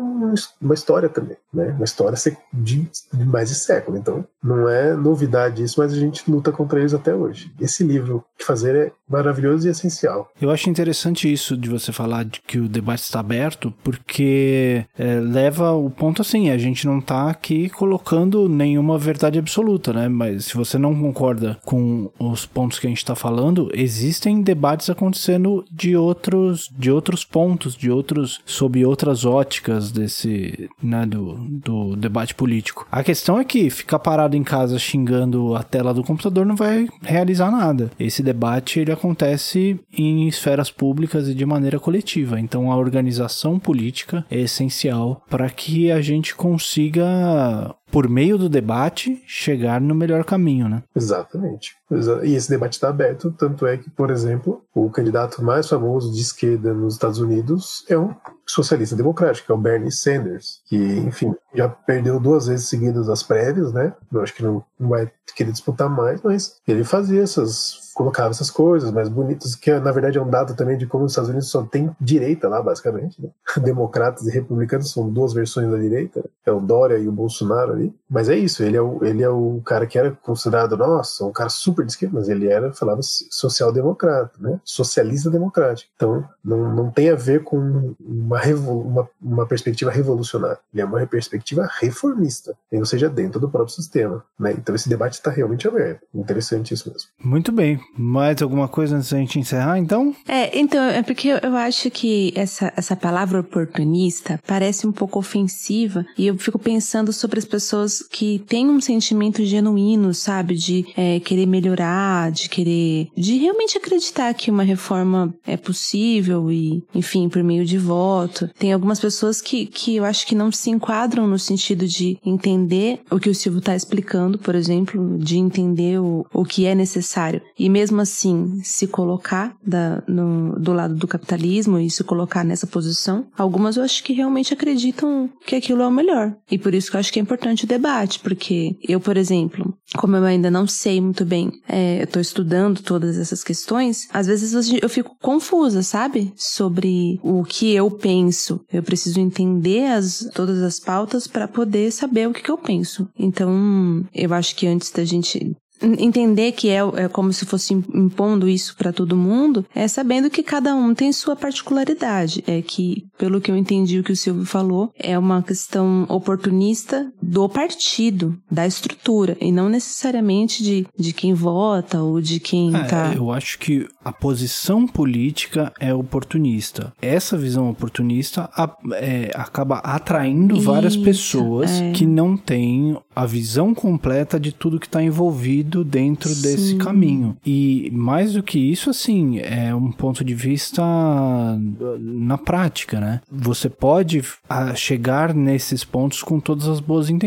uma história também, né? Uma história de, de mais de século. Então, não é novidade isso, mas a gente luta contra eles até hoje. Esse livro que fazer é maravilhoso e essencial. Eu acho interessante isso de você falar de que o debate está aberto, porque é, leva o ponto assim, a gente não está aqui colocando nenhuma verdade absoluta, né? Mas se você não concorda com os pontos que a gente está falando, existem debates acontecendo de outros, de outros pontos, de outros, sob outras óticas desse, né, do, do debate político. A questão é que ficar parado em casa xingando a tela do computador não vai realizar nada. Esse debate ele acontece em esferas públicas e de maneira coletiva. Então a organização política é essencial para que a gente consiga por meio do debate, chegar no melhor caminho, né? Exatamente. E esse debate está aberto, tanto é que, por exemplo, o candidato mais famoso de esquerda nos Estados Unidos é um socialista democrático, é o Bernie Sanders, que, enfim, já perdeu duas vezes seguidas as prévias, né? Eu acho que não vai querer disputar mais, mas ele fazia essas colocava essas coisas mais bonitas, que na verdade é um dado também de como os Estados Unidos só tem direita lá, basicamente. Né? (laughs) Democratas e republicanos são duas versões da direita, é o Dória e o Bolsonaro ali. Mas é isso, ele é o, ele é o cara que era considerado, nossa, um cara super de esquerda, mas ele era, falava social-democrata, né? Socialista democrático. Então, não, não tem a ver com uma, uma, uma perspectiva revolucionária. Ele é uma perspectiva reformista, ou seja, dentro do próprio sistema. Né? Então, esse debate está realmente aberto. Interessante isso mesmo. Muito bem. Mais alguma coisa antes da gente encerrar, então? É, então, é porque eu acho que essa, essa palavra oportunista parece um pouco ofensiva e eu fico pensando sobre as pessoas que têm um sentimento genuíno, sabe, de é, querer melhorar, de querer, de realmente acreditar que uma reforma é possível e, enfim, por meio de voto. Tem algumas pessoas que, que eu acho que não se enquadram no sentido de entender o que o Silvio está explicando, por exemplo, de entender o, o que é necessário. E mesmo assim se colocar da, no, do lado do capitalismo e se colocar nessa posição, algumas eu acho que realmente acreditam que aquilo é o melhor. E por isso que eu acho que é importante o debate, porque eu, por exemplo, como eu ainda não sei muito bem, é, eu tô estudando todas essas questões, às vezes eu fico confusa, sabe? Sobre o que eu penso. Eu preciso entender as, todas as pautas para poder saber o que, que eu penso. Então, eu acho que antes da gente entender que é, é, como se fosse impondo isso para todo mundo, é sabendo que cada um tem sua particularidade. É que, pelo que eu entendi o que o Silvio falou, é uma questão oportunista do partido, da estrutura, e não necessariamente de, de quem vota ou de quem é, tá. Eu acho que a posição política é oportunista. Essa visão oportunista é, acaba atraindo isso, várias pessoas é. que não têm a visão completa de tudo que está envolvido dentro Sim. desse caminho. E mais do que isso, assim, é um ponto de vista na prática, né? Você pode ah, chegar nesses pontos com todas as boas intenções,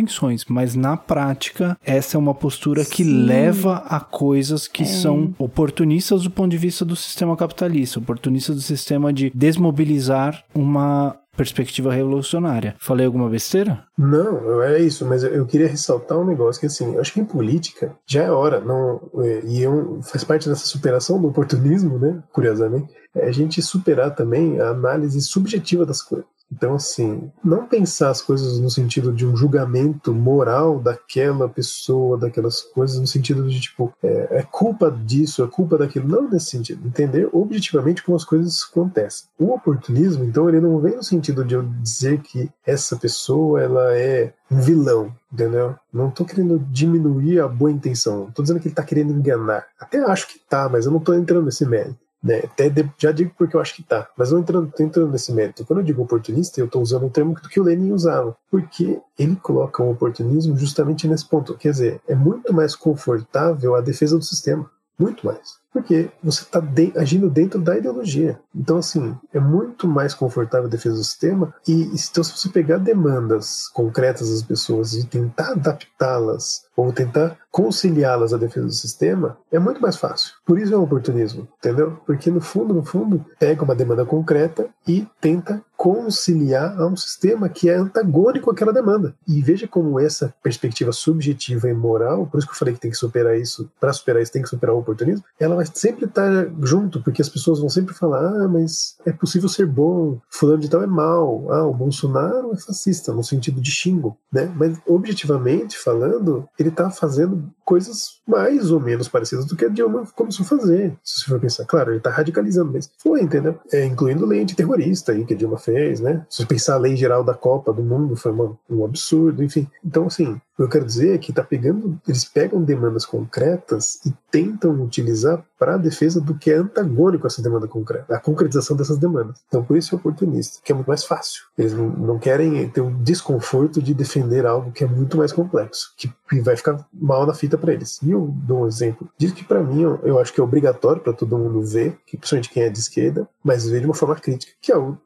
mas na prática, essa é uma postura que Sim. leva a coisas que é. são oportunistas do ponto de vista do sistema capitalista, oportunistas do sistema de desmobilizar uma perspectiva revolucionária. Falei alguma besteira? Não, é isso, mas eu queria ressaltar um negócio que assim, eu acho que em política já é hora, não, é, e eu, faz parte dessa superação do oportunismo, né, curiosamente, é a gente superar também a análise subjetiva das coisas. Então, assim, não pensar as coisas no sentido de um julgamento moral daquela pessoa, daquelas coisas, no sentido de, tipo, é, é, culpa disso, é culpa daquilo. Não nesse sentido. Entender objetivamente como as coisas acontecem. O oportunismo, então, ele não vem no sentido de eu dizer que essa pessoa, ela é um vilão, entendeu? Não tô querendo diminuir a boa intenção. Tô dizendo que ele tá querendo enganar. Até acho que tá, mas eu não tô entrando nesse mérito. Né? Até de, já digo porque eu acho que tá, mas não entrando, entrando nesse mérito. Quando eu digo oportunista, eu estou usando um termo que o Lenin usava, porque ele coloca o oportunismo justamente nesse ponto. Quer dizer, é muito mais confortável a defesa do sistema, muito mais. Porque você está de, agindo dentro da ideologia. Então, assim, é muito mais confortável a defesa do sistema. E então, se você pegar demandas concretas das pessoas e tentar adaptá-las ou tentar conciliá-las à defesa do sistema, é muito mais fácil. Por isso é um oportunismo, entendeu? Porque no fundo, no fundo, pega uma demanda concreta e tenta conciliar a um sistema que é antagônico àquela demanda. E veja como essa perspectiva subjetiva e moral, por isso que eu falei que tem que superar isso, para superar isso tem que superar o oportunismo, ela vai sempre estar junto, porque as pessoas vão sempre falar: ah, mas é possível ser bom, fulano de tal é mal, ah, o Bolsonaro é fascista, no sentido de xingo, né? Mas objetivamente falando, ele está fazendo coisas mais ou menos parecidas do que a Dilma começou a fazer, se você for pensar. Claro, ele está radicalizando, mas foi, entendeu? É, incluindo lei antiterrorista aí que a Dilma fez, né? Se pensar a lei geral da Copa do Mundo, foi uma, um absurdo, enfim. Então, assim, eu quero dizer é que tá pegando, eles pegam demandas concretas e tentam utilizar para a defesa do que é antagônico a essa demanda concreta, a concretização dessas demandas. Então, por isso é oportunista, que é muito mais fácil. Eles não, não querem ter o um desconforto de defender algo que é muito mais complexo, que, que vai ficar mal na fita para eles. E eu dou um exemplo. Diz que para mim eu, eu, acho que é obrigatório para todo mundo ver, que principalmente quem é de esquerda, mas ver de uma forma crítica, que é o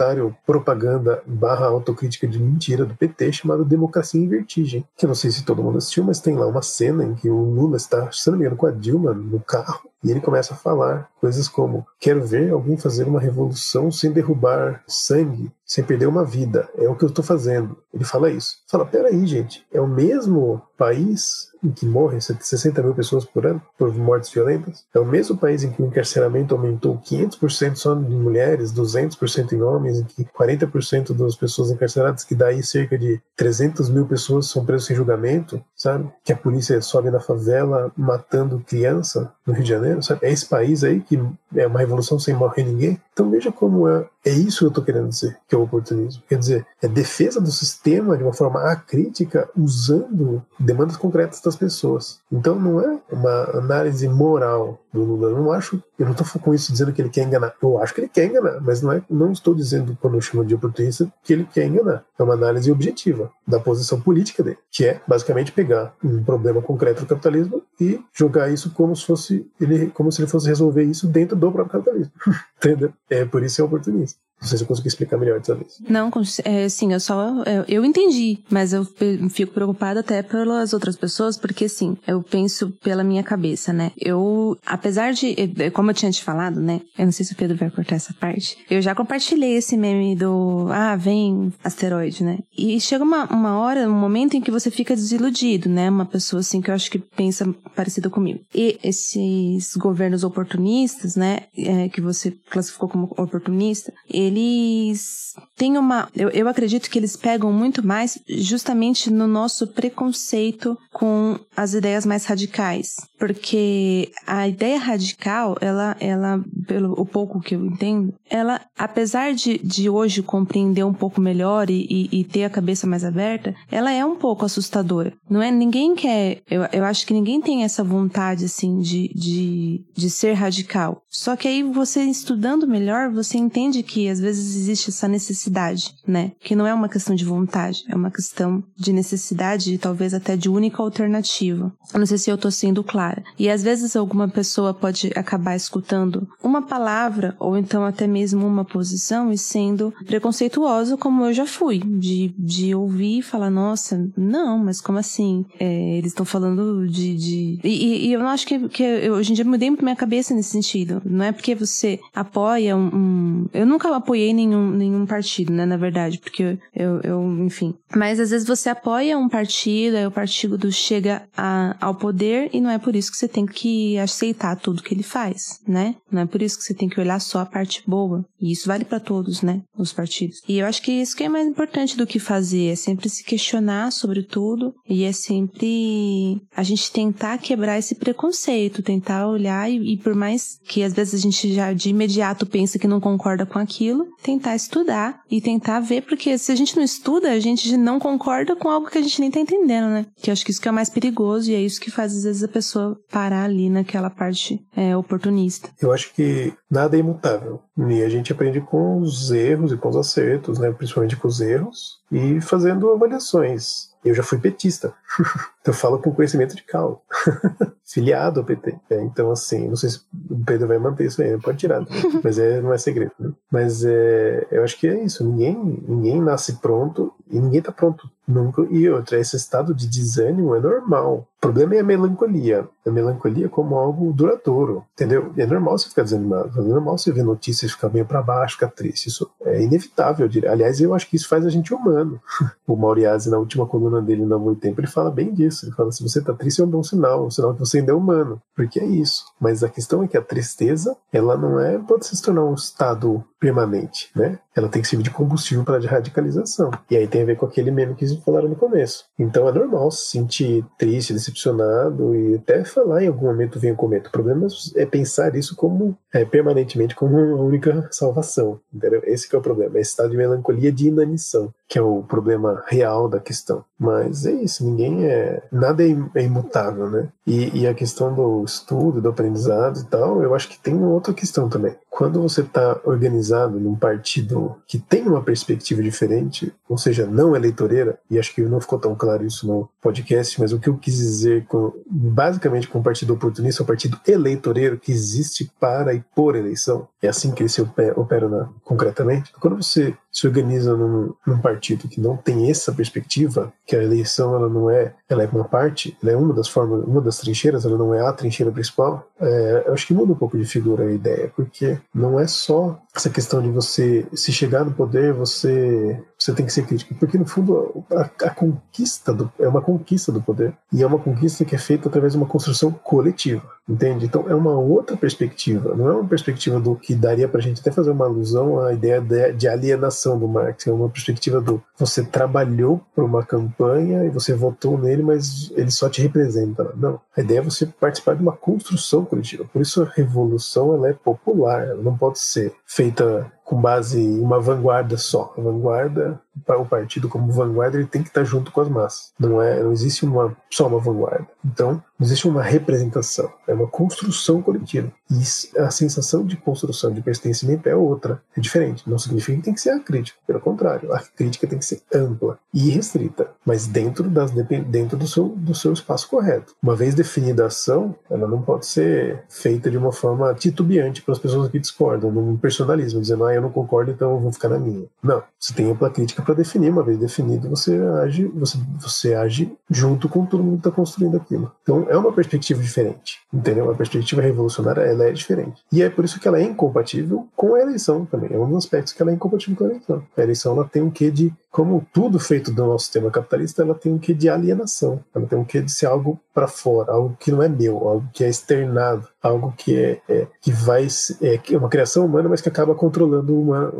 documentário propaganda barra autocrítica de mentira do PT chamado Democracia em Vertigem, que eu não sei se todo mundo assistiu, mas tem lá uma cena em que o Lula está, se com a Dilma no carro e ele começa a falar coisas como: Quero ver alguém fazer uma revolução sem derrubar sangue, sem perder uma vida. É o que eu estou fazendo. Ele fala isso. Fala: Peraí, gente, é o mesmo país em que morrem 60 mil pessoas por ano por mortes violentas? É o mesmo país em que o encarceramento aumentou 500% só em mulheres, 200% em homens, em que 40% das pessoas encarceradas, que daí cerca de 300 mil pessoas são presas sem julgamento, sabe? Que a polícia sobe na favela matando criança no Rio de Janeiro, sabe? É esse país aí que é uma revolução sem morrer ninguém. Então veja como é, é isso que eu estou querendo dizer, que é o oportunismo. Quer dizer, é defesa do sistema de uma forma acrítica, usando demandas concretas das pessoas. Então não é uma análise moral do Lula. Eu não acho, eu não estou com isso dizendo que ele quer enganar. Eu acho que ele quer enganar, mas não é, não estou dizendo quando eu chamo de oportunista que ele quer enganar. É uma análise objetiva da posição política dele, que é basicamente pegar um problema concreto do capitalismo e jogar isso como se fosse ele, como se ele fosse resolver isso dentro do próprio capitalismo. (laughs) Entendeu? É por isso é oportunista. Não sei se eu consegui explicar melhor dessa vez. Não, é, sim, eu só. Eu, eu, entendi, mas eu fico preocupada até pelas outras pessoas, porque assim, eu penso pela minha cabeça, né? Eu, apesar de. Como eu tinha te falado, né? Eu não sei se o Pedro vai cortar essa parte. Eu já compartilhei esse meme do. Ah, vem asteroide, né? E chega uma, uma hora, um momento em que você fica desiludido, né? Uma pessoa assim que eu acho que pensa parecido comigo. E esses governos oportunistas, né? É, que você classificou como oportunista, eles têm uma. Eu, eu acredito que eles pegam muito mais justamente no nosso preconceito com as ideias mais radicais. Porque a ideia radical, ela, ela pelo o pouco que eu entendo, ela, apesar de, de hoje compreender um pouco melhor e, e, e ter a cabeça mais aberta, ela é um pouco assustadora. Não é? Ninguém quer. Eu, eu acho que ninguém tem essa vontade, assim, de, de, de ser radical. Só que aí você estudando melhor, você entende que às vezes existe essa necessidade, né? Que não é uma questão de vontade, é uma questão de necessidade e talvez até de única alternativa. Eu não sei se eu tô sendo clara. E às vezes alguma pessoa pode acabar escutando uma palavra ou então até mesmo uma posição e sendo preconceituosa, como eu já fui, de, de ouvir e falar, nossa, não, mas como assim? É, eles estão falando de. de... E, e, eu não acho que, que eu, hoje em dia mudei muito minha cabeça nesse sentido. Não é porque você apoia um. um... Eu nunca apoiei nenhum, nenhum partido, né, na verdade, porque eu, eu, enfim. Mas às vezes você apoia um partido, aí o partido chega a, ao poder e não é por isso que você tem que aceitar tudo que ele faz, né? Não é por isso que você tem que olhar só a parte boa. E isso vale para todos, né, os partidos. E eu acho que isso que é mais importante do que fazer, é sempre se questionar sobre tudo e é sempre a gente tentar quebrar esse preconceito, tentar olhar e, e por mais que às vezes a gente já de imediato pensa que não concorda com aquilo, tentar estudar e tentar ver, porque se a gente não estuda, a gente não concorda com algo que a gente nem tá entendendo, né? Que eu acho que isso que é o mais perigoso e é isso que faz às vezes a pessoa parar ali naquela parte é, oportunista. Eu acho que nada é imutável. E a gente aprende com os erros e com os acertos, né? Principalmente com os erros e fazendo avaliações. Eu já fui petista. (laughs) eu falo com conhecimento de causa. (laughs) Filiado ao PT. É, então, assim, não sei se o Pedro vai manter isso aí, pode tirar. Né? (laughs) Mas é, não é segredo. Né? Mas é, eu acho que é isso. Ninguém, ninguém nasce pronto e ninguém tá pronto Nunca, e outra, esse estado de desânimo é normal. O problema é a melancolia. A melancolia como algo duradouro, entendeu? É normal você ficar desanimado, é normal você ver notícias ficar meio para baixo, ficar triste. Isso é inevitável, eu diria. Aliás, eu acho que isso faz a gente humano. (laughs) o Mauriase, na última coluna dele no Novo Tempo, ele fala bem disso. Ele fala: se você tá triste, é um bom sinal, um sinal que você ainda é humano. Porque é isso. Mas a questão é que a tristeza, ela não é, pode se tornar um estado permanente, né? Ela tem que servir de combustível para a radicalização. E aí tem a ver com aquele meme que vocês falaram no começo. Então é normal se sentir triste, decepcionado e até falar em algum momento vem o cometa. O problema é pensar isso como é, permanentemente como uma única salvação. Entendeu? Esse é o problema. Esse estado de melancolia de inanição, que é o problema real da questão. Mas é isso, ninguém é. Nada é, é imutável, né? E, e a questão do estudo, do aprendizado e tal, eu acho que tem outra questão também. Quando você está organizado num partido que tem uma perspectiva diferente, ou seja, não eleitoreira, e acho que não ficou tão claro isso no podcast, mas o que eu quis dizer com, basicamente com o partido oportunista, é o partido eleitoreiro que existe para e por eleição, é assim que ele se opera, opera na, concretamente. Quando você se organiza num, num, partido que não tem essa perspectiva, que a eleição ela não é, ela é uma parte, ela é uma das formas, uma das trincheiras, ela não é a trincheira principal, é, eu acho que muda um pouco de figura a ideia, porque não é só essa questão de você se chegar no poder, você você tem que ser crítico, porque no fundo a, a, conquista do, é uma conquista do poder e é uma conquista que é feita através de uma construção coletiva, entende? Então é uma outra perspectiva, não é uma perspectiva do que daria para a gente até fazer uma alusão à ideia de, de alienação do Marx, é uma perspectiva do você trabalhou por uma campanha e você votou nele, mas ele só te representa. Não, a ideia é você participar de uma construção coletiva. Por isso a revolução ela é popular, ela não pode ser feita com base em uma vanguarda só. A vanguarda, o partido como vanguarda, ele tem que estar junto com as massas. Não é, não existe uma só uma vanguarda. Então, existe uma representação, é uma construção coletiva. E a sensação de construção, de pertencimento é outra, é diferente. Não significa que tem que ser a crítica, pelo contrário, a crítica tem que ser ampla e restrita, mas dentro, das, dentro do, seu, do seu espaço correto. Uma vez definida a ação, ela não pode ser feita de uma forma titubeante para as pessoas que discordam, num personalismo, dizendo, ah, eu não concordo, então eu vou ficar na minha. Não, você tem ampla crítica para definir, uma vez definido, você age, você, você age junto com todo mundo que está construindo aquilo. Então, é uma perspectiva diferente, entendeu? Uma perspectiva revolucionária, ela é diferente. E é por isso que ela é incompatível com a eleição também. É um dos aspectos que ela é incompatível com a eleição. A eleição ela tem um quê de, como tudo feito do nosso sistema capitalista, ela tem um quê de alienação. Ela tem um quê de ser algo para fora, algo que não é meu, algo que é externado, algo que é, é que vai é, é uma criação humana, mas que acaba controlando uma,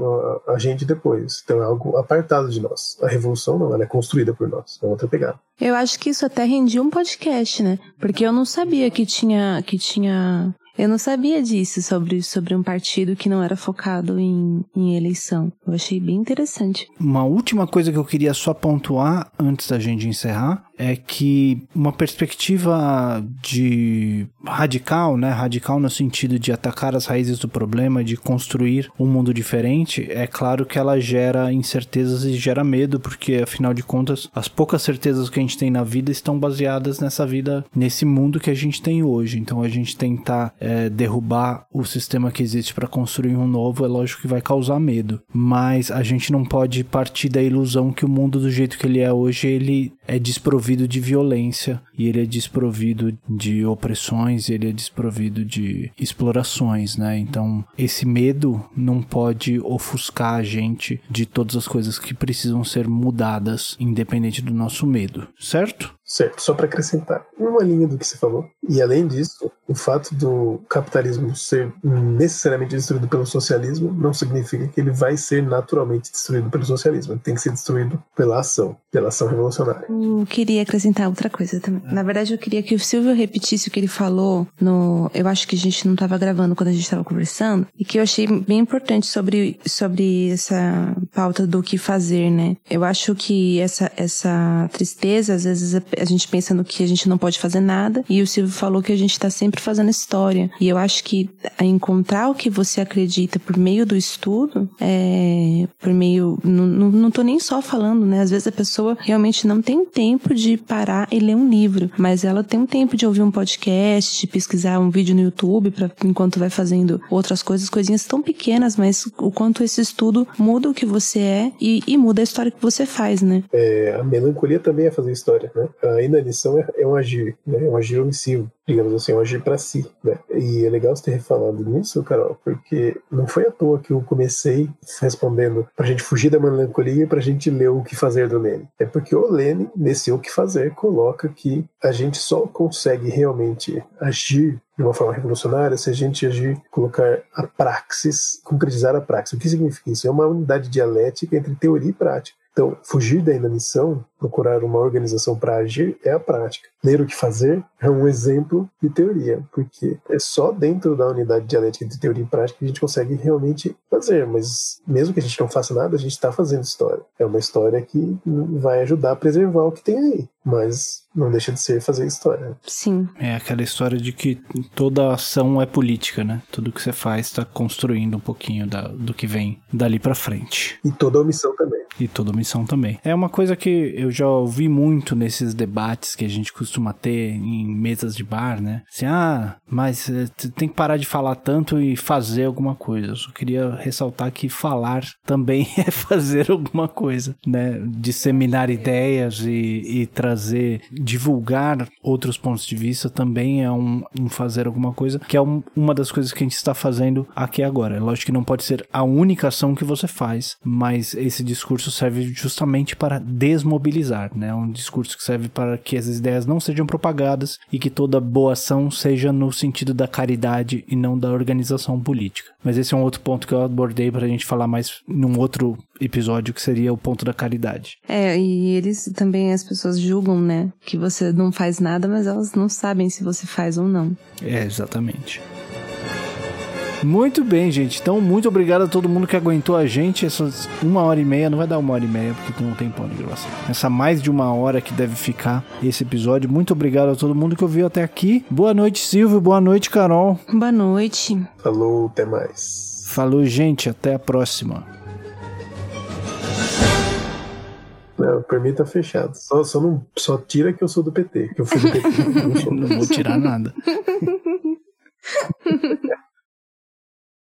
a, a gente depois. Então é algo apartado de nós. A revolução não, ela é construída por nós. É outra pegada. Eu acho que isso até rendia um podcast, né? Porque eu não sabia que tinha que tinha eu não sabia disso sobre, sobre um partido que não era focado em, em eleição. Eu achei bem interessante. Uma última coisa que eu queria só pontuar antes da gente encerrar é que uma perspectiva de radical, né, radical no sentido de atacar as raízes do problema, de construir um mundo diferente, é claro que ela gera incertezas e gera medo, porque afinal de contas, as poucas certezas que a gente tem na vida estão baseadas nessa vida, nesse mundo que a gente tem hoje. Então a gente tentar é, derrubar o sistema que existe para construir um novo, é lógico que vai causar medo, mas a gente não pode partir da ilusão que o mundo do jeito que ele é hoje, ele é desprovido de violência e ele é desprovido de opressões, ele é desprovido de explorações, né? Então, esse medo não pode ofuscar a gente de todas as coisas que precisam ser mudadas, independente do nosso medo, certo? Certo, só para acrescentar uma linha do que você falou. E além disso, o fato do capitalismo ser necessariamente destruído pelo socialismo não significa que ele vai ser naturalmente destruído pelo socialismo. Ele tem que ser destruído pela ação, pela ação revolucionária. Eu queria acrescentar outra coisa também. Na verdade, eu queria que o Silvio repetisse o que ele falou no. Eu acho que a gente não estava gravando quando a gente estava conversando, e que eu achei bem importante sobre, sobre essa pauta do que fazer, né? Eu acho que essa, essa tristeza, às vezes, a gente pensa no que a gente não pode fazer nada, e o Silvio falou que a gente está sempre fazendo história. E eu acho que encontrar o que você acredita por meio do estudo, é, por meio. Não, não, não tô nem só falando, né? Às vezes a pessoa realmente não tem tempo de parar e ler um livro, mas ela tem um tempo de ouvir um podcast, de pesquisar um vídeo no YouTube para enquanto vai fazendo outras coisas, coisinhas tão pequenas, mas o quanto esse estudo muda o que você é e, e muda a história que você faz, né? É, a melancolia também é fazer história, né? A inanição é, é um agir, né? É um agir omissivo digamos assim, um agir para si, né? E é legal você ter falado nisso, Carol, porque não foi à toa que eu comecei respondendo pra gente fugir da melancolia e pra gente ler o que fazer do Lênin. É porque o Lênin, nesse o que fazer, coloca que a gente só consegue realmente agir de uma forma revolucionária se a gente agir, colocar a praxis, concretizar a praxis. O que significa isso? É uma unidade dialética entre teoria e prática. Então, fugir da inanição, procurar uma organização para agir, é a prática. Ler o que fazer é um exemplo de teoria, porque é só dentro da unidade dialética de teoria e prática que a gente consegue realmente fazer, mas mesmo que a gente não faça nada, a gente está fazendo história. É uma história que vai ajudar a preservar o que tem aí, mas não deixa de ser fazer história. Sim. É aquela história de que toda ação é política, né? Tudo que você faz está construindo um pouquinho da, do que vem dali para frente. E toda omissão também. E toda omissão também. É uma coisa que eu já ouvi muito nesses debates que a gente costuma ter em mesas de bar, né? Assim, ah, mas eh, tem que parar de falar tanto e fazer alguma coisa. Eu só queria ressaltar que falar também (laughs) é fazer alguma coisa, né? Disseminar ideias e, e trazer, divulgar outros pontos de vista também é um, um fazer alguma coisa, que é um, uma das coisas que a gente está fazendo aqui agora. É lógico que não pode ser a única ação que você faz, mas esse discurso serve justamente para desmobilizar, né? Um discurso que serve para que as ideias não sejam propagadas e que toda boa ação seja no sentido da caridade e não da organização política. Mas esse é um outro ponto que eu abordei para a gente falar mais num outro episódio que seria o ponto da caridade. É, e eles também, as pessoas julgam, né? Que você não faz nada, mas elas não sabem se você faz ou não. É, exatamente. Muito bem, gente. Então, muito obrigado a todo mundo que aguentou a gente. Essas uma hora e meia, não vai dar uma hora e meia, porque tem um tempão de gravação. Essa mais de uma hora que deve ficar esse episódio. Muito obrigado a todo mundo que ouviu até aqui. Boa noite, Silvio. Boa noite, Carol. Boa noite. Falou, até mais. Falou, gente. Até a próxima. Não, por mim tá fechado. Só, só, não, só tira que eu sou do PT. Que eu fui do PT. (laughs) não vou tirar nada. (laughs)